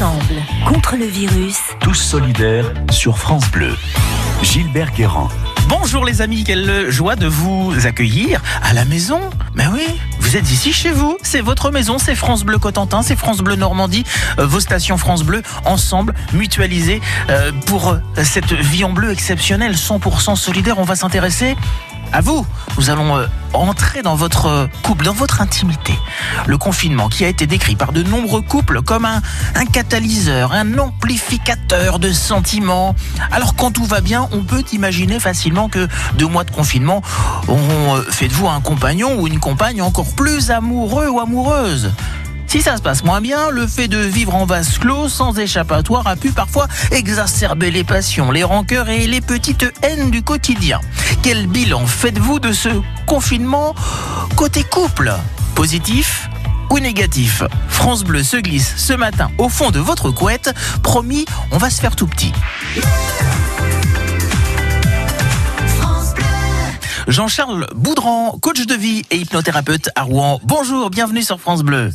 Ensemble, contre le virus. Tous solidaires sur France Bleu. Gilbert Guérand. Bonjour les amis, quelle joie de vous accueillir à la maison. Mais oui, vous êtes ici chez vous, c'est votre maison, c'est France Bleu Cotentin, c'est France Bleu Normandie, euh, vos stations France Bleu ensemble, mutualisées euh, pour euh, cette vie en bleu exceptionnelle, 100% solidaire. On va s'intéresser à vous. Nous allons euh, entrer dans votre euh, couple, dans votre intimité. Le confinement qui a été décrit par de nombreux couples comme un, catalyseur, un amplificateur de sentiments. Alors quand tout va bien, on peut imaginer facilement que deux mois de confinement auront euh, fait de vous un compagnon ou une compagne encore plus amoureux ou amoureuse. Si ça se passe moins bien, le fait de vivre en vase clos sans échappatoire a pu parfois exacerber les passions, les rancœurs et les petites haines du quotidien. Quel bilan faites-vous de ce confinement côté couple? Positif ou négatif? France Bleu se glisse ce matin au fond de votre couette. Promis, on va se faire tout petit. Jean-Charles Boudran, coach de vie et hypnothérapeute à Rouen. Bonjour, bienvenue sur France Bleu.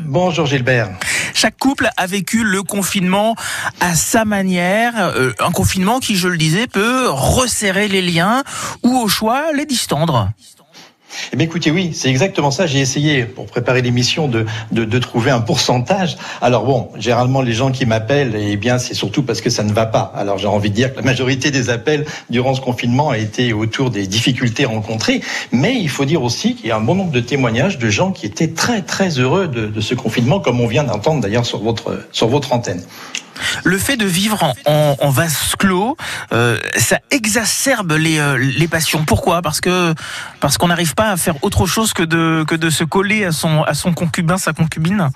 Bonjour Gilbert. Chaque couple a vécu le confinement à sa manière. Euh, un confinement qui, je le disais, peut resserrer les liens ou au choix les distendre. Eh bien, écoutez, oui, c'est exactement ça. J'ai essayé, pour préparer l'émission, de, de, de, trouver un pourcentage. Alors bon, généralement, les gens qui m'appellent, eh bien, c'est surtout parce que ça ne va pas. Alors j'ai envie de dire que la majorité des appels durant ce confinement a été autour des difficultés rencontrées. Mais il faut dire aussi qu'il y a un bon nombre de témoignages de gens qui étaient très, très heureux de, de ce confinement, comme on vient d'entendre d'ailleurs sur votre, sur votre antenne. Le fait de vivre en, en, vase clos, euh, ça exacerbe les, euh, les passions. Pourquoi? Parce que parce qu'on n'arrive pas à faire autre chose que de que de se coller à son à son concubin, sa concubine?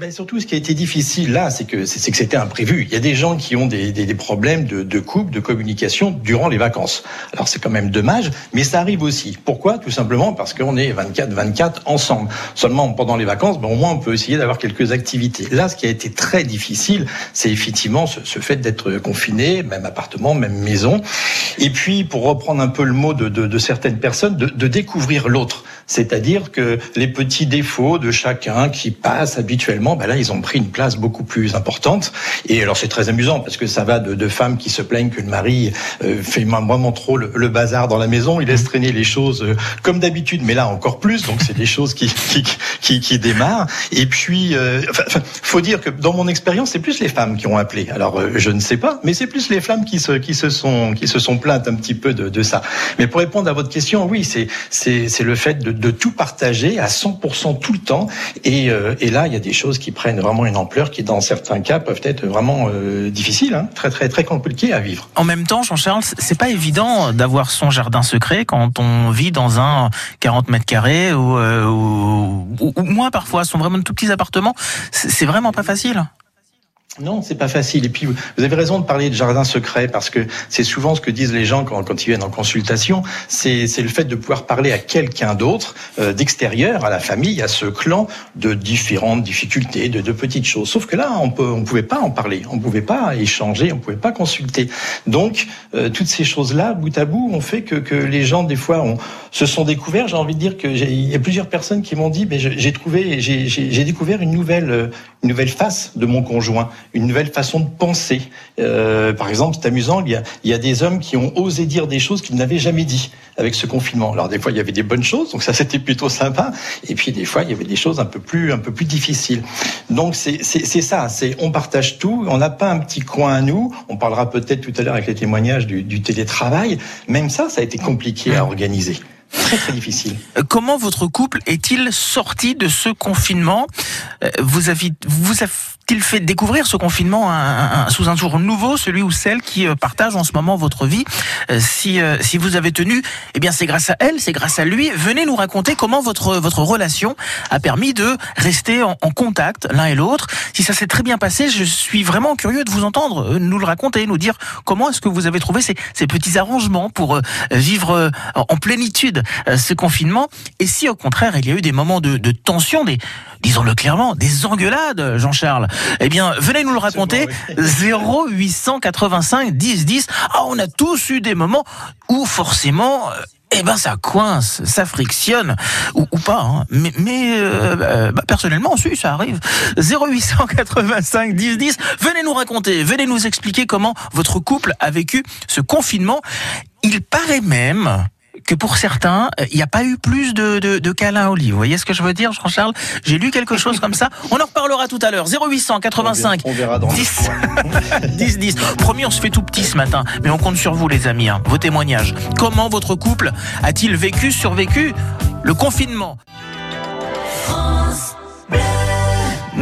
Ben surtout, ce qui a été difficile là, c'est que c'était imprévu. Il y a des gens qui ont des, des, des problèmes de, de couple, de communication durant les vacances. Alors c'est quand même dommage, mais ça arrive aussi. Pourquoi? Tout simplement parce qu'on est 24-24 ensemble. Seulement pendant les vacances, ben, au moins on peut essayer d'avoir quelques activités. Là, ce qui a été très difficile, c'est effectivement ce, ce fait d'être confiné, même appartement, même maison. Et puis, pour reprendre un peu le mot de, de, de certaines personnes, de, découvrir l'autre. C'est-à-dire que les petits défauts de chacun qui passe habituellement, ben là, ils ont pris une place beaucoup plus importante. Et alors, c'est très amusant parce que ça va de, femmes qui se plaignent que le mari euh, fait vraiment trop le, bazar dans la maison. Il laisse traîner les choses euh, comme d'habitude, mais là encore plus. Donc, c'est des choses qui, qui, démarrent. Et puis, euh, faut dire que dans mon expérience, c'est plus les femmes qui ont appelé. Alors, euh, je ne sais pas, mais c'est plus les femmes qui se, qui se sont, qui se sont plaintes un petit peu de, ça. Mais pour répondre à votre question, oui, c'est, le fait de, de tout partager à 100% tout le temps. Et, euh, et, là, il y a des choses qui prennent vraiment une ampleur qui, dans certains cas, peuvent être vraiment euh, difficiles, hein, très très très compliquées à vivre. En même temps, Jean-Charles, c'est pas évident d'avoir son jardin secret quand on vit dans un 40 mètres carrés ou, euh, ou, moins parfois, ce sont vraiment de tout petits appartements. C'est vraiment pas facile. Non, c'est pas facile. Et puis, vous avez raison de parler de jardin secret parce que c'est souvent ce que disent les gens quand, ils viennent en consultation. C'est le fait de pouvoir parler à quelqu'un d'autre, euh, d'extérieur, à la famille, à ce clan, de différentes difficultés, de, de petites choses. Sauf que là, on peut, on pouvait pas en parler, on pouvait pas échanger, on pouvait pas consulter. Donc, euh, toutes ces choses-là, bout à bout, ont fait que, que les gens, des fois, ont, se sont découverts. J'ai envie de dire que il y a plusieurs personnes qui m'ont dit, mais j'ai trouvé, j'ai découvert une nouvelle, une nouvelle face de mon conjoint une nouvelle façon de penser. Euh, par exemple, c'est amusant, il y, a, il y a des hommes qui ont osé dire des choses qu'ils n'avaient jamais dit avec ce confinement. Alors des fois, il y avait des bonnes choses, donc ça c'était plutôt sympa. Et puis des fois, il y avait des choses un peu plus, un peu plus difficiles. Donc c'est ça, c'est on partage tout. On n'a pas un petit coin à nous. On parlera peut-être tout à l'heure avec les témoignages du, du télétravail. Même ça, ça a été compliqué à organiser. Très très difficile. Comment votre couple est-il sorti de ce confinement? Vous avez, vous a-t-il fait découvrir ce confinement sous un jour nouveau, celui ou celle qui partage en ce moment votre vie Si si vous avez tenu, eh bien c'est grâce à elle, c'est grâce à lui. Venez nous raconter comment votre votre relation a permis de rester en, en contact l'un et l'autre. Si ça s'est très bien passé, je suis vraiment curieux de vous entendre nous le raconter, nous dire comment est-ce que vous avez trouvé ces, ces petits arrangements pour vivre en plénitude ce confinement Et si au contraire il y a eu des moments de, de tension, des, disons-le clairement, des engueulades, Jean-Charles Eh bien, venez nous le raconter. 0885 10 10. Ah, on a tous eu des moments où forcément eh ben ça coince, ça frictionne ou, ou pas. Hein. Mais, mais euh, bah, personnellement, si ça arrive. 0885 10 10. Venez nous raconter, venez nous expliquer comment votre couple a vécu ce confinement. Il paraît même que pour certains, il n'y a pas eu plus de, de, de câlins au lit. Vous voyez ce que je veux dire, Jean-Charles? J'ai lu quelque chose comme ça. On en reparlera tout à l'heure. 0800 85 On verra dans 10 10 10. Promis, on se fait tout petit ce matin, mais on compte sur vous, les amis. hein. Vos témoignages. Comment votre couple a-t-il vécu, survécu le confinement?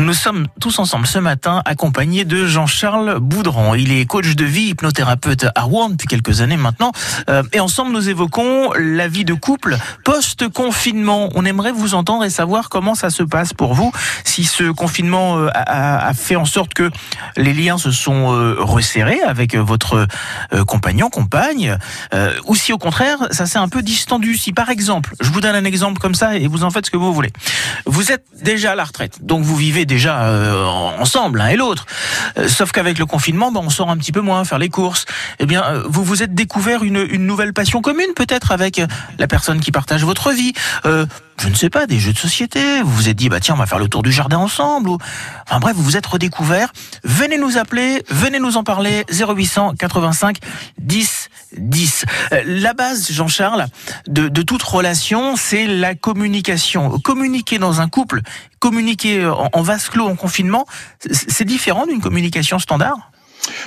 Nous sommes tous ensemble ce matin accompagnés de Jean-Charles Boudran. Il est coach de vie, hypnothérapeute à Rouen depuis quelques années maintenant. Euh, et ensemble, nous évoquons la vie de couple post-confinement. On aimerait vous entendre et savoir comment ça se passe pour vous. Si ce confinement euh, a, a fait en sorte que les liens se sont euh, resserrés avec votre euh, compagnon, compagne, euh, ou si au contraire, ça s'est un peu distendu. Si par exemple, je vous donne un exemple comme ça et vous en faites ce que vous voulez. Vous êtes déjà à la retraite, donc vous vivez déjà euh, ensemble l'un et l'autre. Euh, sauf qu'avec le confinement, ben, on sort un petit peu moins faire les courses. Eh bien, euh, vous vous êtes découvert une, nouvelle passion commune peut-être avec la personne qui partage votre vie. Je ne sais pas, des jeux de société. Vous vous êtes dit, bah tiens, on va faire le tour du jardin ensemble. Ou... Enfin bref, vous vous êtes redécouvert. Venez nous appeler, venez nous en parler. 0800 85 10 10. Euh, La base, Jean-Charles, de, de toute relation, c'est la communication. Communiquer dans un couple, communiquer en, en vase clos, en confinement, c'est différent d'une communication standard?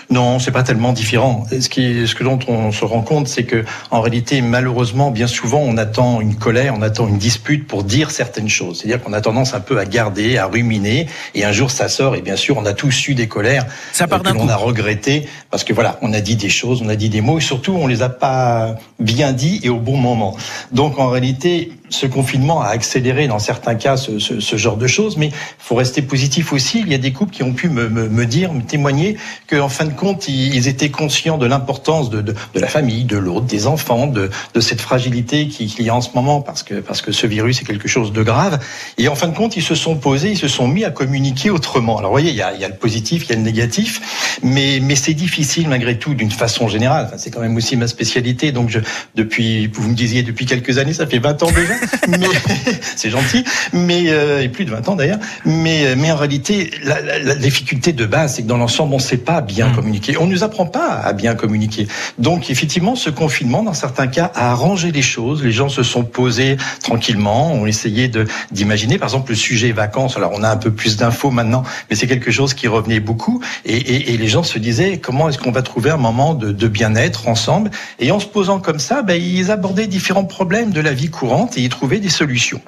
Non, c'est pas tellement différent. Ce qui, ce que dont on se rend compte, c'est que en réalité, malheureusement, bien souvent, on attend une colère, on attend une dispute pour dire certaines choses. C'est-à-dire qu'on a tendance un peu à garder, à ruminer, et un jour ça sort. Et bien sûr, on a tous eu des colères Ça part euh, que l'on a regretté parce que voilà, on a dit des choses, on a dit des mots, et surtout, on les a pas bien dit et au bon moment. Donc, en réalité, ce confinement a accéléré dans certains cas ce, ce, ce genre de choses, mais faut rester positif aussi. Il y a des couples qui ont pu me, me, me dire, me témoigner que en fin de compte, ils, étaient conscients de l'importance de, de, de la famille, de l'autre, des enfants, de, de cette fragilité qui- qu'il y a en ce moment parce que parce que ce virus est quelque chose de grave. Et en fin de compte, ils se sont posés, ils se sont mis à communiquer autrement. Alors, vous voyez, il y a, il y a le positif, il y a le négatif, mais mais c'est difficile malgré tout d'une façon générale. Enfin, c'est quand même aussi ma spécialité. Donc, je, depuis, vous me disiez depuis quelques années, ça fait 20 ans déjà, mais c'est gentil, mais euh, et plus de 20 ans d'ailleurs. Mais mais en réalité, la, la, la difficulté de base, c'est que dans l'ensemble, on ne sait pas bien Mm. communiquer. On nous apprend pas à bien communiquer. Donc, effectivement, ce confinement, dans certains cas, a arrangé les choses. Les gens se sont posés tranquillement, ont essayé de d'imaginer, par exemple, le sujet vacances. Alors, on a un peu plus d'infos maintenant, mais c'est quelque chose qui revenait beaucoup. Et, et, et les gens se disaient, comment est-ce qu'on va trouver un moment de, bien-être ensemble? Et en se posant comme ça, ben, ils abordaient différents problèmes de la vie courante et ils trouvaient des solutions.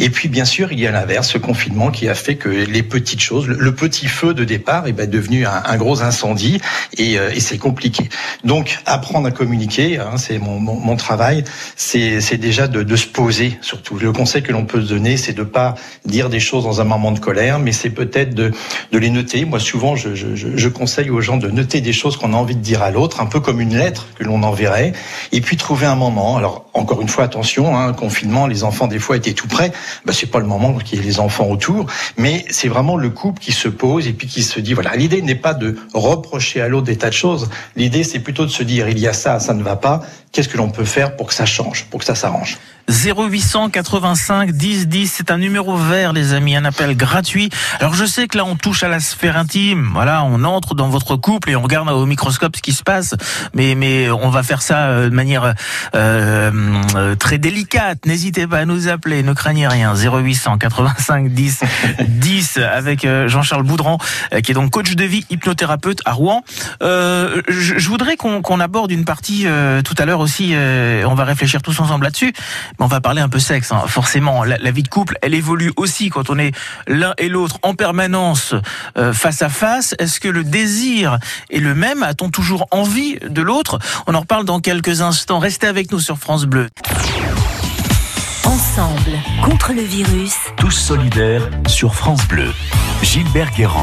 Et puis, bien sûr, il y a l'inverse, ce confinement qui a fait que les petites choses, le, petit feu de départ, est ben, devenu un, gros incendie et, euh, et c'est compliqué. Donc, apprendre à communiquer, hein, c'est mon, travail, c'est déjà de, se poser, surtout. Le conseil que l'on peut se donner, c'est de pas dire des choses dans un moment de colère, mais c'est peut-être de, les noter. Moi, souvent, je, je conseille aux gens de noter des choses qu'on a envie de dire à l'autre, un peu comme une lettre que l'on enverrait, et puis trouver un moment. Alors, encore une fois, attention, hein, confinement, les enfants des fois étaient tout près. Ben, c'est pas le moment qu'il y ait les enfants autour, mais c'est vraiment le couple qui se pose et puis qui se dit voilà. L'idée n'est pas de reprocher à l'autre des tas de choses. L'idée, c'est plutôt de se dire il y a ça, ça ne va pas. Qu'est-ce que l'on peut faire pour que ça change, pour que ça s'arrange? 0885 10 10, c'est un numéro vert, les amis, un appel gratuit. Alors je sais que là on touche à la sphère intime, voilà, on entre dans votre couple et on regarde au microscope ce qui se passe, mais mais on va faire ça euh, de manière euh, euh, très délicate. N'hésitez pas à nous appeler, ne craignez rien. 0885 10 10 avec euh, Jean-Charles Boudran, qui est donc coach de vie, hypnothérapeute à Rouen. Euh, je, voudrais qu'on qu'on aborde une partie euh, tout à l'heure aussi. on va réfléchir tous ensemble là-dessus. Mais on va parler un peu sexe, hein. forcément. La, la vie de couple, elle évolue aussi quand on est l'un et l'autre en permanence face à face. Est-ce que le désir est le même A-t-on toujours envie de l'autre? On en reparle dans quelques instants. Restez avec nous sur France Bleu. Ensemble contre le virus. Tous solidaires sur France Bleu. Gilbert Guérand.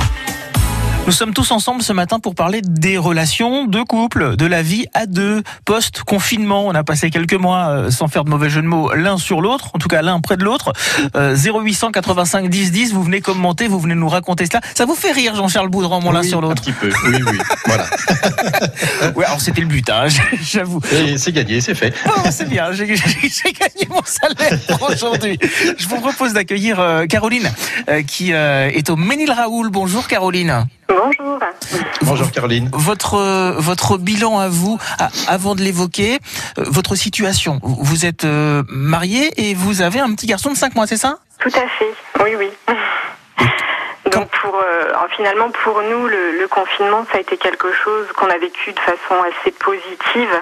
Nous sommes tous ensemble ce matin pour parler des relations de couple, de la vie à deux, post-confinement. On a passé quelques mois euh, sans faire de mauvais jeu de mots l'un sur l'autre, en tout cas l'un près de l'autre. Euh, 0885 10 10, vous venez commenter, vous venez nous raconter cela. Ça vous fait rire Jean-Charles Boudran, mon l'un sur Un l'autre petit peu, oui, oui. voilà. Ouais, alors c'était le but, hein, j'avoue. C'est gagné, c'est fait. Oh, c'est bien, j'ai gagné mon salaire pour aujourd'hui. Je vous propose d'accueillir euh, Caroline, euh, qui est au Ménil Raoul. Bonjour Caroline. Bonjour. Bonjour Caroline. Votre euh, votre bilan à vous, avant de l'évoquer, euh, votre situation. Vous vous êtes euh, marié et vous avez un petit garçon de 5 mois, c'est ça? Tout à fait. Oui, oui. Donc pour euh, finalement pour nous le, le confinement ça a été quelque chose qu'on a vécu de façon assez positive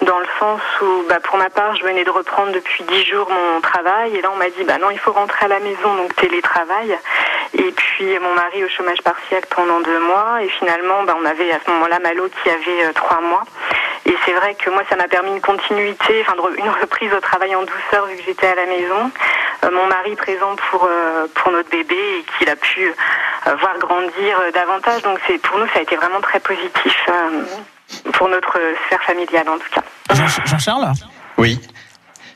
dans le sens où bah, pour ma part je venais de reprendre depuis dix jours mon travail et là on m'a dit bah non il faut rentrer à la maison donc télétravail. Et puis mon mari au chômage partiel pendant deux mois et finalement bah, on avait à ce moment-là Malo qui avait euh, trois mois. Et c'est vrai que moi ça m'a permis une continuité enfin une reprise au travail en douceur vu que j'étais à la maison mon mari présent pour euh, pour notre bébé et qu'il a pu euh, voir grandir euh, davantage. Donc c'est pour nous ça a été vraiment très positif euh, pour notre euh, sphère familiale en tout cas. Jean- Jean-Charles? Oui.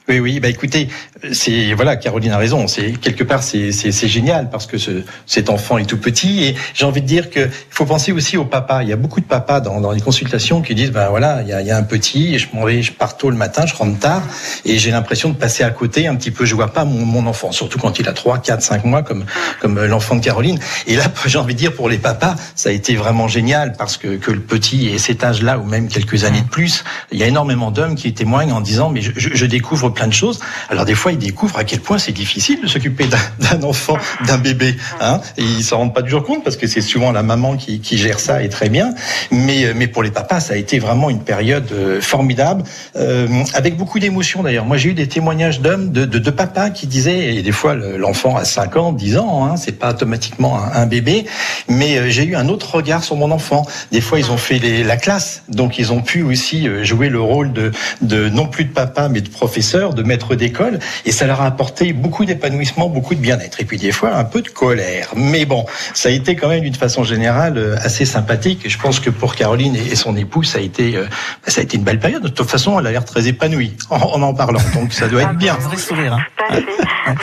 Oui, oui, bah écoutez, c'est voilà, Caroline a raison. C'est quelque part, c'est c'est génial parce que ce, cet enfant est tout petit et j'ai envie de dire que il faut penser aussi au papa. Il y a beaucoup de papas dans, dans les consultations qui disent ben voilà, il y a, y a un petit, et je m'en vais, je pars tôt le matin, je rentre tard et j'ai l'impression de passer à côté un petit peu. Je vois pas mon, mon enfant, surtout quand il a 3, 4, 5 mois comme comme euh, l'enfant de Caroline. Et là, j'ai envie de dire pour les papas, ça a été vraiment génial parce que que le petit ait cet âge-là ou même quelques années de plus, il y a énormément d'hommes qui témoignent en disant mais je- je découvre plein de choses. Alors des fois, ils découvrent à quel point c'est difficile de s'occuper d'un- enfant, d'un bébé, hein, et ils s'en rendent pas toujours compte parce que c'est souvent la maman qui, gère ça et très bien. Mais euh, mais pour les papas, ça a été vraiment une période euh, formidable, euh, avec beaucoup d'émotions d'ailleurs. Moi, j'ai eu des témoignages d'hommes, de, de, papas qui disaient, et des fois le- l'enfant a 5 ans, 10 ans, hein, c'est pas automatiquement un, bébé, mais j'ai eu un autre regard sur mon enfant. Des fois, ils ont fait la classe, donc ils ont pu aussi jouer le rôle de non plus de papa, mais de professeur, de maître d'école, et ça leur a apporté beaucoup d'épanouissement, beaucoup de bien-être, et puis des fois un peu de colère. Mais bon, ça a été quand même d'une façon générale euh, assez sympathique, et je pense que pour Caroline et son époux, ça a été, euh, bah, ça a été une belle période. De toute façon, elle a l'air très épanouie en, en parlant, donc ça doit être bien. Un vrai sourire. hein.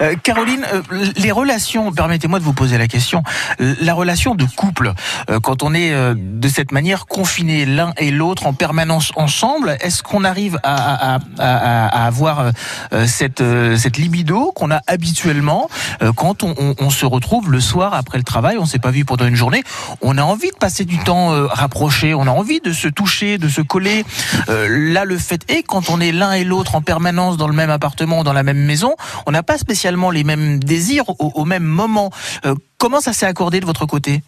Euh, Caroline, euh, les relations, permettez-moi de vous poser la question, Euh, la relation de couple, euh, quand on est euh, de cette manière confiné l'un et l'autre en permanence ensemble, est-ce qu'on arrive à, à- à- à- à avoir euh, euh, cette, euh, cette libido qu'on a habituellement quand on, on- on se retrouve le soir après le travail, on s'est pas vu pendant une journée, on a envie de passer du temps rapproché, on a envie de se toucher, de se coller. Là, le fait est, quand on est l'un et l'autre en permanence dans le même appartement, dans la même maison, on n'a pas spécialement les mêmes désirs au, au même moment. Comment ça s'est accordé de votre côté?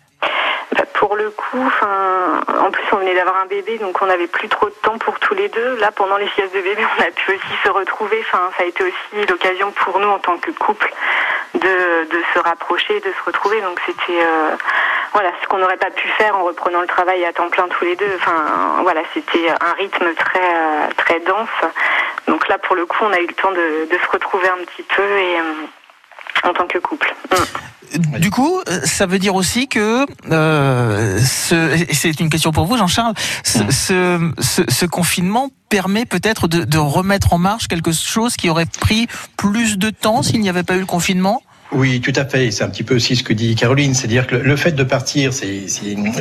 Coup, en plus on venait d'avoir un bébé, donc on n'avait plus trop de temps pour tous les deux. Là, pendant les siestes de bébé, on a pu aussi se retrouver. Enfin, ça a été aussi l'occasion pour nous en tant que couple de, se rapprocher, de se retrouver. Donc c'était euh, voilà ce qu'on n'aurait pas pu faire en reprenant le travail à temps plein tous les deux. Enfin voilà, c'était un rythme très très dense. Donc là, pour le coup, on a eu le temps de, de se retrouver un petit peu et euh, en tant que couple. Mm. Du coup, euh, ça veut dire aussi que euh, ce- et c'est une question pour vous, Jean-Charles. Ce, ce, ce- ce confinement permet peut-être de, de remettre en marche quelque chose qui aurait pris plus de temps s'il n'y avait pas eu le confinement? Oui, tout à fait. C'est un petit peu aussi ce que dit Caroline, c'est-à-dire que le- fait de partir, c'est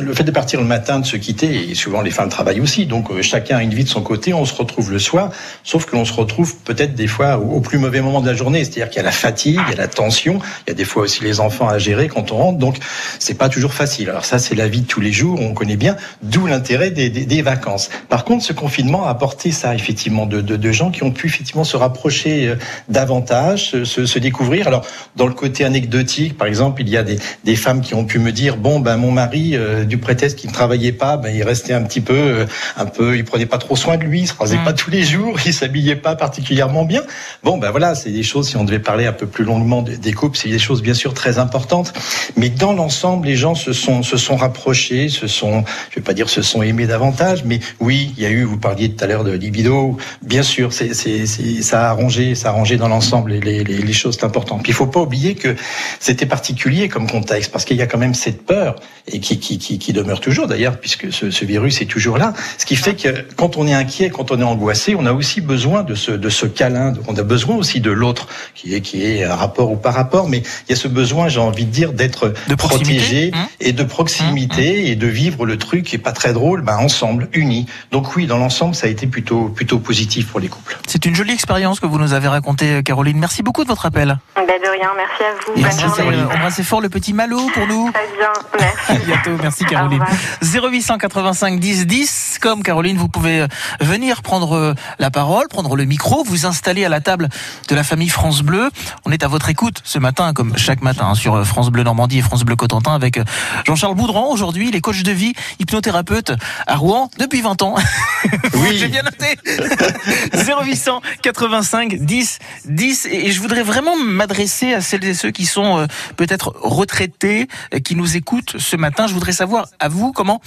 le fait de partir le matin, de se quitter, et souvent les femmes travaillent aussi, donc euh, chacun a une vie de son côté. On se retrouve le soir, sauf que l'on se retrouve peut-être des fois au, plus mauvais moment de la journée, c'est-à-dire qu'il y a la fatigue, il y a la tension, il y a des fois aussi les enfants à gérer quand on rentre, donc c'est pas toujours facile. Alors ça, c'est la vie de tous les jours, on connaît bien, d'où l'intérêt des, vacances. Par contre, ce confinement a apporté ça effectivement de, de, de gens qui ont pu effectivement se rapprocher euh, davantage, se- se découvrir. Alors dans le côté anecdotique, par exemple, il y a des, des femmes qui ont pu me dire bon ben mon mari euh, du prétexte qu'il ne travaillait pas, ben il restait un petit peu, euh, un peu, il prenait pas trop soin de lui, il se rasait Mm. pas tous les jours, il s'habillait pas particulièrement bien. Bon ben voilà, c'est des choses. Si on devait parler un peu plus longuement des, couples, c'est des choses bien sûr très importantes. Mais dans l'ensemble, les gens se sont se sont rapprochés, se sont, je vais pas dire se sont aimés davantage, mais oui, il y a eu. Vous parliez tout à l'heure de libido. Bien sûr, c'est ça a arrangé, ça a arrangé dans l'ensemble les, les, les choses importantes. Puis il faut pas oublier que c'était particulier comme contexte, parce qu'il y a quand même cette peur, et qui, qui, qui, qui demeure toujours d'ailleurs, puisque ce, ce, virus est toujours là. Ce qui fait que quand on est inquiet, quand on est angoissé, on a aussi besoin de ce, de ce câlin, on a besoin aussi de l'autre, qui est, qui est un rapport ou par rapport, mais il y a ce besoin, j'ai envie de dire, d'être protégé Hein et de proximité et de vivre le truc qui est pas très drôle, ben ensemble, unis. Donc oui, dans l'ensemble, ça a été plutôt, plutôt positif pour les couples. C'est une jolie expérience que vous nous avez racontée, Caroline. Merci beaucoup de votre appel. Ben de rien, merci à vous. Et Bonne embrassez, journée. embrassez fort le petit Malo pour nous. Très bien, merci. À bientôt, merci Caroline. Au 0885 10 10, comme Caroline, vous pouvez euh, venir prendre euh, la parole, prendre le micro, vous installer à la table de la famille France Bleu. On est à votre écoute ce matin, comme chaque matin, hein, sur euh, France Bleu Normandie et France Bleu Cotentin avec Jean-Charles Boudran. Aujourd'hui, il est coach de vie, hypnothérapeute à Rouen depuis 20 ans. Oui. J'ai bien noté. 0885 10 10 et je voudrais vraiment m'adresser à celles et ceux qui sont euh, peut-être retraités, euh, qui nous écoutent ce matin. Je voudrais savoir à vous comment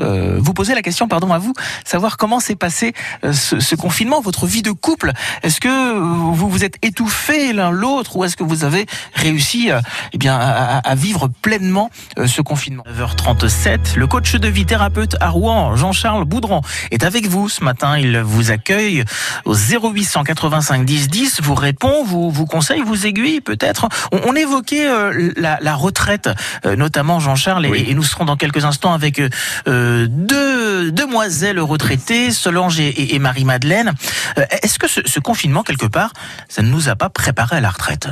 euh, vous poser la question, pardon à vous, savoir comment s'est passé euh, ce, ce confinement, votre vie de couple. Est-ce que vous vous êtes étouffés l'un l'autre ou est-ce que vous avez réussi, euh, eh bien, à, à- vivre pleinement ce confinement? 9h37, le coach de vie thérapeute à Rouen, Jean-Charles Boudran, est avec vous ce matin. Il vous accueille au 0885 10 10, vous répond, vous vous conseille, vous aiguille peut-être. On, on évoquait euh, la, la retraite, euh, notamment Jean-Charles, et, Oui. et nous serons dans quelques instants avec euh, deux demoiselles retraitées, Solange et, et- et Marie-Madeleine. Euh, Est-ce que ce, ce confinement, quelque part, ça ne nous a pas préparé à la retraite?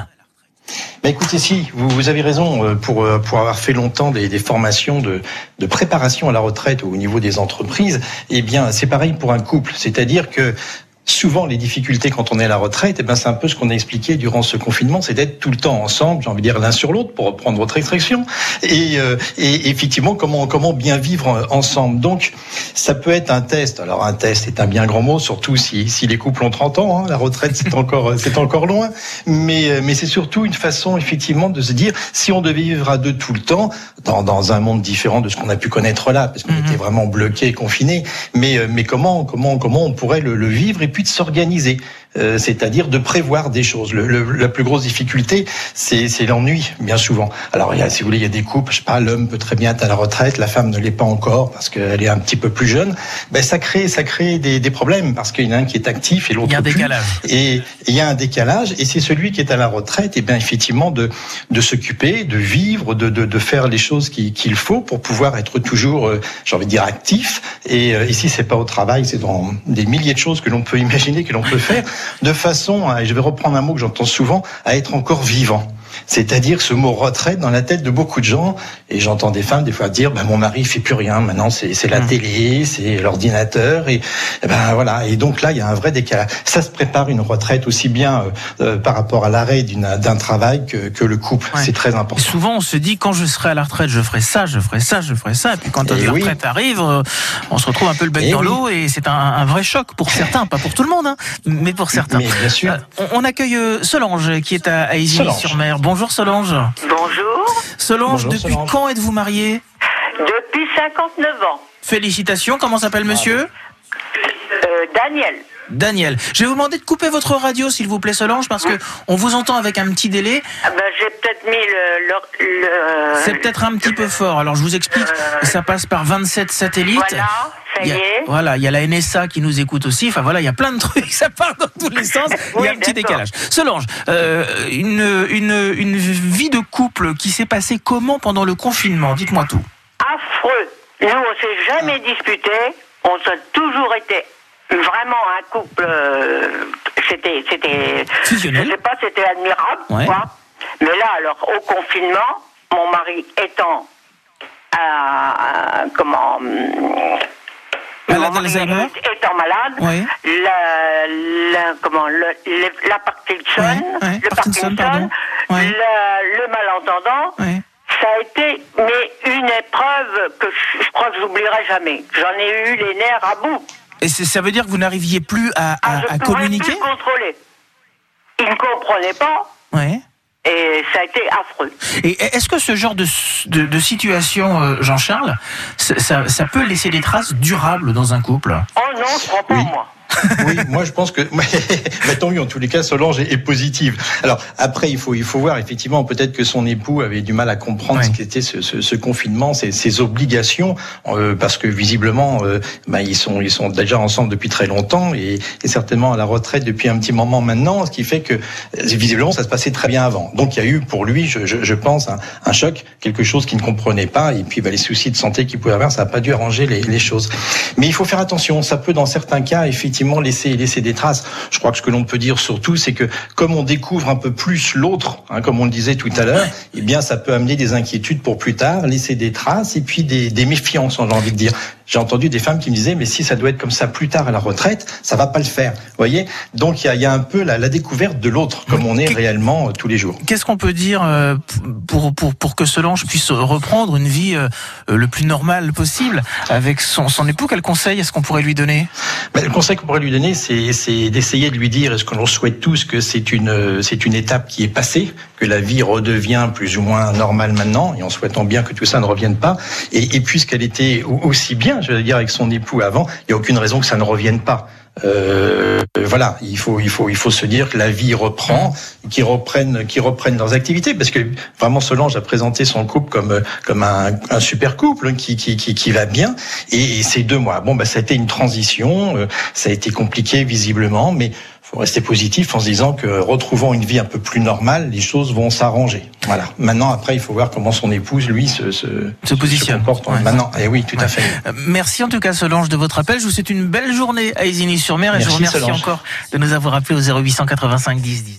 Bah écoutez, si, vous, vous avez raison, pour, pour avoir fait longtemps des, des formations de, de préparation à la retraite au niveau des entreprises, eh bien, c'est pareil pour un couple. C'est-à-dire que souvent, les difficultés quand on est à la retraite, eh ben, c'est un peu ce qu'on a expliqué durant ce confinement, c'est d'être tout le temps ensemble, j'ai envie de dire l'un sur l'autre, pour reprendre votre expression, et, euh, et effectivement, comment, comment bien vivre ensemble. Donc, ça peut être un test. Alors, un test est un bien grand mot, surtout si, si les couples ont 30 ans, hein, la retraite, c'est encore, c'est encore loin, mais, euh, mais c'est surtout une façon, effectivement, de se dire, si on devait vivre à deux tout le temps, dans, dans un monde différent de ce qu'on a pu connaître là, parce qu'on Mhm. était vraiment bloqué, confiné, mais, euh, mais comment, comment, comment on pourrait le, le vivre et puis de s'organiser, euh, c'est-à-dire de prévoir des choses. Le, le- la plus grosse difficulté, c'est l'ennui, bien souvent. Alors, il y a, si vous voulez, il y a des couples, je sais pas, l'homme peut très bien être à la retraite, la femme ne l'est pas encore parce qu'elle est un petit peu plus jeune. Ben, ça crée, ça crée des, des problèmes parce qu'il y en a un qui est actif et Il l'autre y a un décalage. Et il y a un décalage, et c'est celui qui est à la retraite, et bien effectivement de de s'occuper, de vivre, de, de de faire les choses qui- qu'il faut pour pouvoir être toujours, euh, j'ai envie de dire actif. Et euh, ici, c'est pas au travail, c'est dans des milliers de choses que l'on peut imaginer, que l'on peut faire, de façon, et je vais reprendre un mot que j'entends souvent, à être encore vivant. C'est-à-dire ce mot retraite dans la tête de beaucoup de gens, et j'entends des femmes des fois dire, ben, mon mari il fait plus rien, maintenant c'est la Mm. télé, c'est l'ordinateur, et, et ben voilà. Et donc là, il y a un vrai décalage. Ça se prépare une retraite aussi bien euh, euh, par rapport à l'arrêt d'un travail que, que le couple. Ouais. C'est très Et important. souvent, on se dit quand je serai à la retraite, je ferai ça, je ferai ça, je ferai ça. Et puis quand Eh la oui. retraite arrive, euh, on se retrouve un peu le bec Eh dans oui. l'eau et c'est un, un vrai choc pour certains, pas pour tout le monde, hein, mais pour certains. Mais bien sûr. On, on accueille Solange qui est à, à Isigny-sur-Mer. Bonjour Solange. Bonjour. Solange, Bonjour, depuis Solange. quand êtes-vous mariée? Depuis 59 ans. Félicitations. Comment s'appelle monsieur? Euh, Daniel. Daniel. Je vais vous demander de couper votre radio, s'il vous plaît, Solange, parce que on vous entend avec un petit délai. Ah ben, J'ai peut-être mis le. le, le- C'est peut-être un petit peu fort. Alors je vous explique. Ça passe par 27 satellites. Voilà, ça Il y a- est. voilà, il y a la NSA qui nous écoute aussi. Enfin voilà, il y a plein de trucs, ça part dans tous les sens. Il y a un petit décalage. Solange, euh, une, une, une vie de couple qui s'est passée comment pendant le confinement? Dites-moi tout. Affreux. Nous, on s'est jamais disputé. On a toujours été vraiment un couple. euh, c'était. c'était Je sais pas, c'était admirable. Ouais. quoi. Mais là, alors, au confinement, mon mari étant. à- comment. hum, Malade d'Alzheimer étant malade, Oui. la, la- comment, le, le- la Parkinson, Ouais, ouais, le Parkinson. Ouais. la- le malentendant, ça a été mais une épreuve que je, je crois que j'oublierai jamais. J'en ai eu les nerfs à bout. Et ça veut dire que vous n'arriviez plus à, Ah, à- je à communiquer plus contrôler. Il ne comprenait pas Ouais. et ça a été affreux. Et est-ce que ce genre de, de, de situation, euh, Jean-Charles, ça, ça- ça peut laisser des traces durables dans un couple? Oh non, je crois pas Oui. moi. Oui, moi je pense que mais tant mieux en tous les cas Solange est, positive. Alors après il faut il faut voir effectivement peut-être que son époux avait du mal à comprendre ce qu'était ce, ce, ce, confinement, ces, ces obligations euh, parce que visiblement euh, bah, ils sont ils sont déjà ensemble depuis très longtemps et, et, certainement à la retraite depuis un petit moment maintenant, ce qui fait que visiblement ça se passait très bien avant. Donc il y a eu pour lui, je, je, je pense, un, un, choc, quelque chose qu'il ne comprenait pas et puis bah, les soucis de santé qu'il pouvait avoir, ça n'a pas dû arranger les, les choses. Mais il faut faire attention, ça peut dans certains cas effectivement laisser laisser des traces. Je crois que ce que l'on peut dire surtout, c'est que comme on découvre un peu plus l'autre, hein, comme on le disait tout à l'heure, eh bien ça peut amener des inquiétudes pour plus tard, laisser des traces et puis des, des méfiances, j'ai envie de dire. J'ai entendu des femmes qui me disaient mais si ça doit être comme ça plus tard à la retraite, ça va pas le faire. Vous voyez? Donc il y a, y a, un peu la, la découverte de l'autre, comme on est réellement euh, tous les jours. Qu'est-ce qu'on peut dire euh, pour, pour, pour que Solange puisse reprendre une vie euh, le plus normale possible avec son, son époux? Quel conseil est-ce qu'on pourrait lui donner? Ben, Le conseil qu'on pourrait lui donner, c'est d'essayer de lui dire, est-ce que l'on souhaite tous que c'est une, c'est une étape qui est passée, que la vie redevient plus ou moins normale maintenant, et en souhaitant bien que tout ça ne revienne pas. Et, et puisqu'elle était aussi bien, je veux dire, avec son époux avant, il n'y a aucune raison que ça ne revienne pas. Euh, voilà, il faut, il faut, il faut se dire que la vie reprend, qu'ils reprennent, qu'ils reprennent leurs activités, parce que vraiment Solange a présenté son couple comme, comme un, un super couple qui, qui, qui, qui, va bien. Et, et ces deux mois, bon, bah, ça a été une transition, euh, ça a été compliqué visiblement, mais faut rester positif en se disant que retrouvant une vie un peu plus normale, les choses vont s'arranger. Voilà. Maintenant, après, il faut voir comment son épouse, lui, se, se, se positionne. Se comporte. Ouais. Maintenant, et eh oui, tout ouais. à fait. Merci en tout cas, Solange, de votre appel. Je vous souhaite une belle journée à Isigny-sur-Mer et je vous remercie Solange. encore de nous avoir appelé au 0885 10 10.